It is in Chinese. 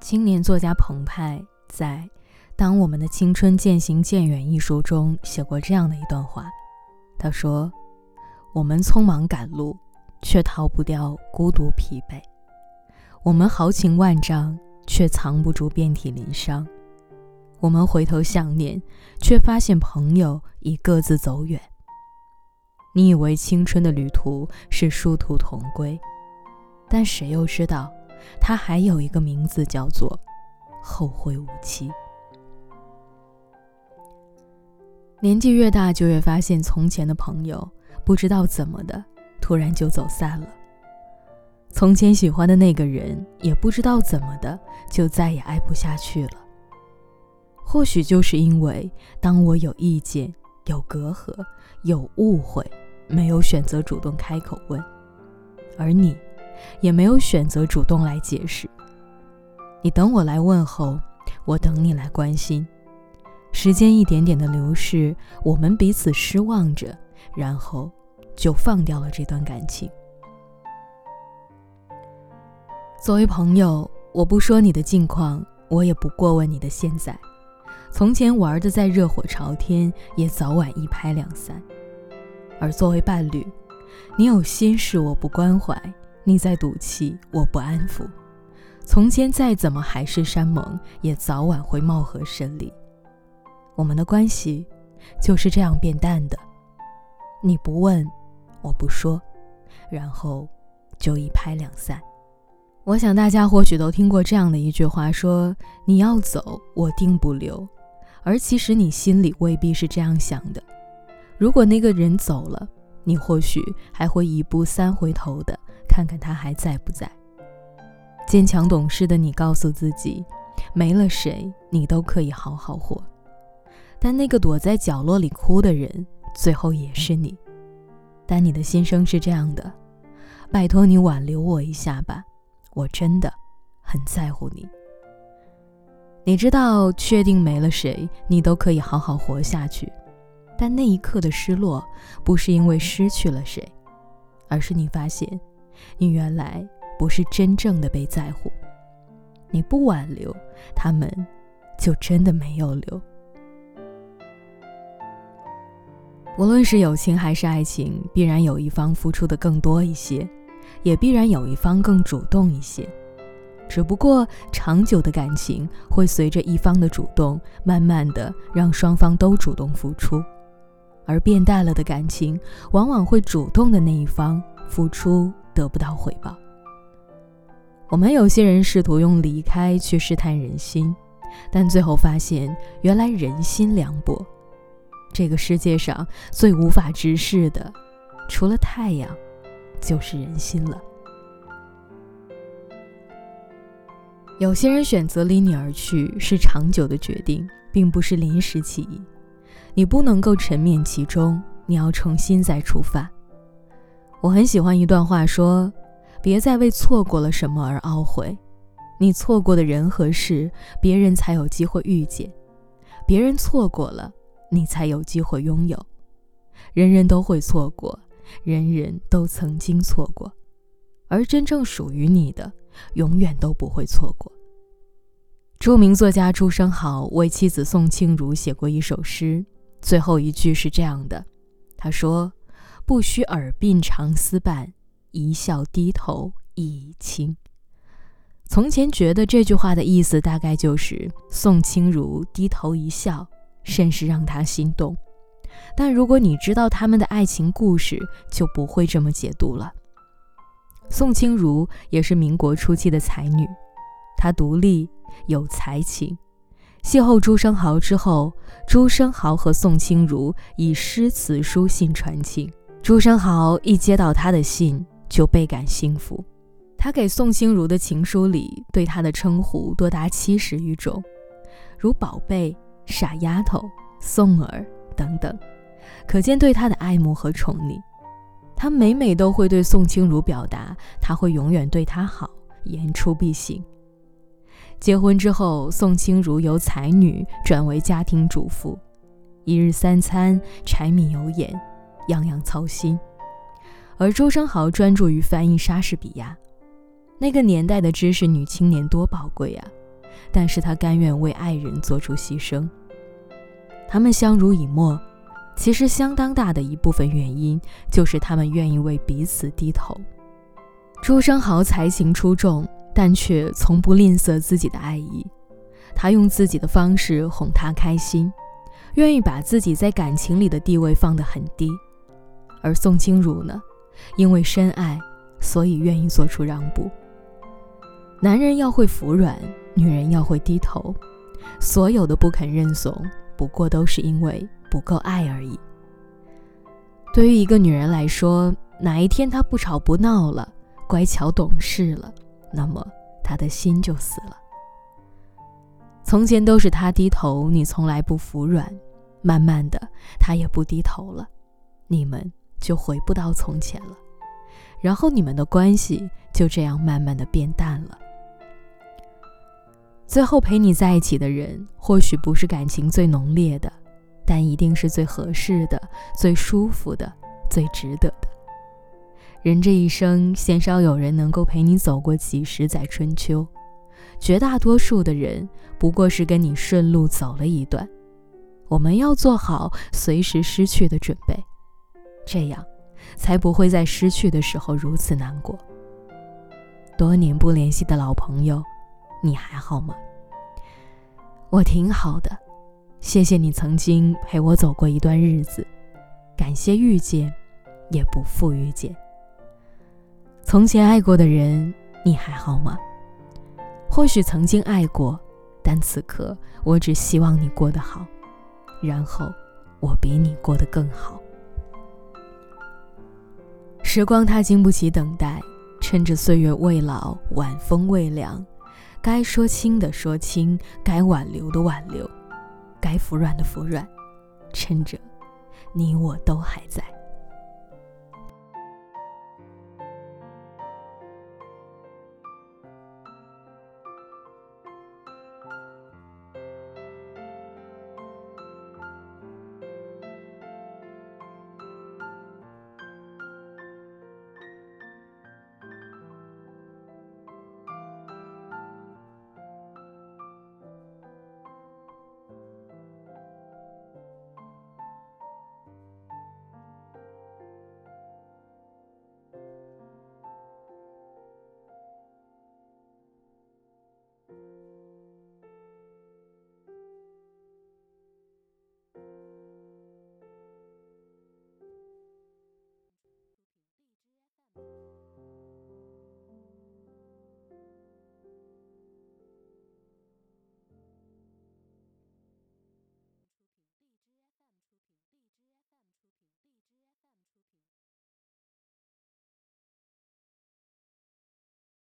青年作家澎湃在《当我们的青春渐行渐远》一书中写过这样的一段话，他说：“我们匆忙赶路，却逃不掉孤独疲惫；我们豪情万丈，却藏不住遍体鳞伤；我们回头想念，却发现朋友已各自走远。你以为青春的旅途是殊途同归，但谁又知道？”它还有一个名字，叫做后会无期。年纪越大，就越发现从前的朋友不知道怎么的，突然就走散了。从前喜欢的那个人，也不知道怎么的，就再也爱不下去了。或许就是因为，当我有意见、有隔阂、有误会，没有选择主动开口问，而你。也没有选择主动来解释。你等我来问候，我等你来关心。时间一点点的流逝，我们彼此失望着，然后就放掉了这段感情。作为朋友，我不说你的近况，我也不过问你的现在。从前玩的再热火朝天，也早晚一拍两散。而作为伴侣，你有心事我不关怀。你在赌气，我不安抚。从前再怎么海誓山盟，也早晚会貌合神离。我们的关系就是这样变淡的。你不问，我不说，然后就一拍两散。我想大家或许都听过这样的一句话：说你要走，我定不留。而其实你心里未必是这样想的。如果那个人走了，你或许还会一步三回头的。看看他还在不在。坚强懂事的你告诉自己，没了谁你都可以好好活。但那个躲在角落里哭的人，最后也是你。但你的心声是这样的：拜托你挽留我一下吧，我真的很在乎你。你知道，确定没了谁，你都可以好好活下去。但那一刻的失落，不是因为失去了谁，而是你发现。你原来不是真正的被在乎，你不挽留，他们就真的没有留。无论是友情还是爱情，必然有一方付出的更多一些，也必然有一方更主动一些。只不过长久的感情会随着一方的主动，慢慢的让双方都主动付出，而变淡了的感情，往往会主动的那一方付出。得不到回报。我们有些人试图用离开去试探人心，但最后发现，原来人心凉薄。这个世界上最无法直视的，除了太阳，就是人心了。有些人选择离你而去，是长久的决定，并不是临时起意。你不能够沉湎其中，你要重新再出发。我很喜欢一段话，说：“别再为错过了什么而懊悔，你错过的人和事，别人才有机会遇见；别人错过了，你才有机会拥有。人人都会错过，人人都曾经错过，而真正属于你的，永远都不会错过。”著名作家朱生豪为妻子宋庆如写过一首诗，最后一句是这样的，他说。不须耳鬓长厮伴，一笑低头意已清。从前觉得这句话的意思大概就是宋清如低头一笑，甚是让他心动。但如果你知道他们的爱情故事，就不会这么解读了。宋清如也是民国初期的才女，她独立有才情。邂逅朱生豪之后，朱生豪和宋清如以诗词书信传情。朱生豪一接到他的信，就倍感幸福。他给宋清如的情书里，对她的称呼多达七十余种，如宝贝、傻丫头、宋儿等等，可见对她的爱慕和宠溺。他每每都会对宋清如表达，他会永远对她好，言出必行。结婚之后，宋清如由才女转为家庭主妇，一日三餐柴米油盐。样样操心。而周生豪专注于翻译莎士比亚。那个年代的知识女青年多宝贵啊！但是她甘愿为爱人做出牺牲。他们相濡以沫，其实相当大的一部分原因就是他们愿意为彼此低头。朱生豪才情出众，但却从不吝啬自己的爱意。他用自己的方式哄她开心，愿意把自己在感情里的地位放得很低。而宋清如呢，因为深爱，所以愿意做出让步。男人要会服软，女人要会低头。所有的不肯认怂，不过都是因为不够爱而已。对于一个女人来说，哪一天她不吵不闹了，乖巧懂事了，那么她的心就死了。从前都是他低头，你从来不服软，慢慢的他也不低头了，你们就回不到从前了，然后你们的关系就这样慢慢的变淡了。最后陪你在一起的人，或许不是感情最浓烈的，但一定是最合适的、最舒服的、最值得的。人这一生，鲜少有人能够陪你走过几十载春秋，绝大多数的人不过是跟你顺路走了一段。我们要做好随时失去的准备，这样才不会在失去的时候如此难过。多年不联系的老朋友。你还好吗？我挺好的，谢谢你曾经陪我走过一段日子，感谢遇见，也不负遇见。从前爱过的人，你还好吗？或许曾经爱过，但此刻我只希望你过得好，然后我比你过得更好。时光它经不起等待，趁着岁月未老，晚风未凉。该说清的说清，该挽留的挽留，该服软的服软，趁着你我都还在。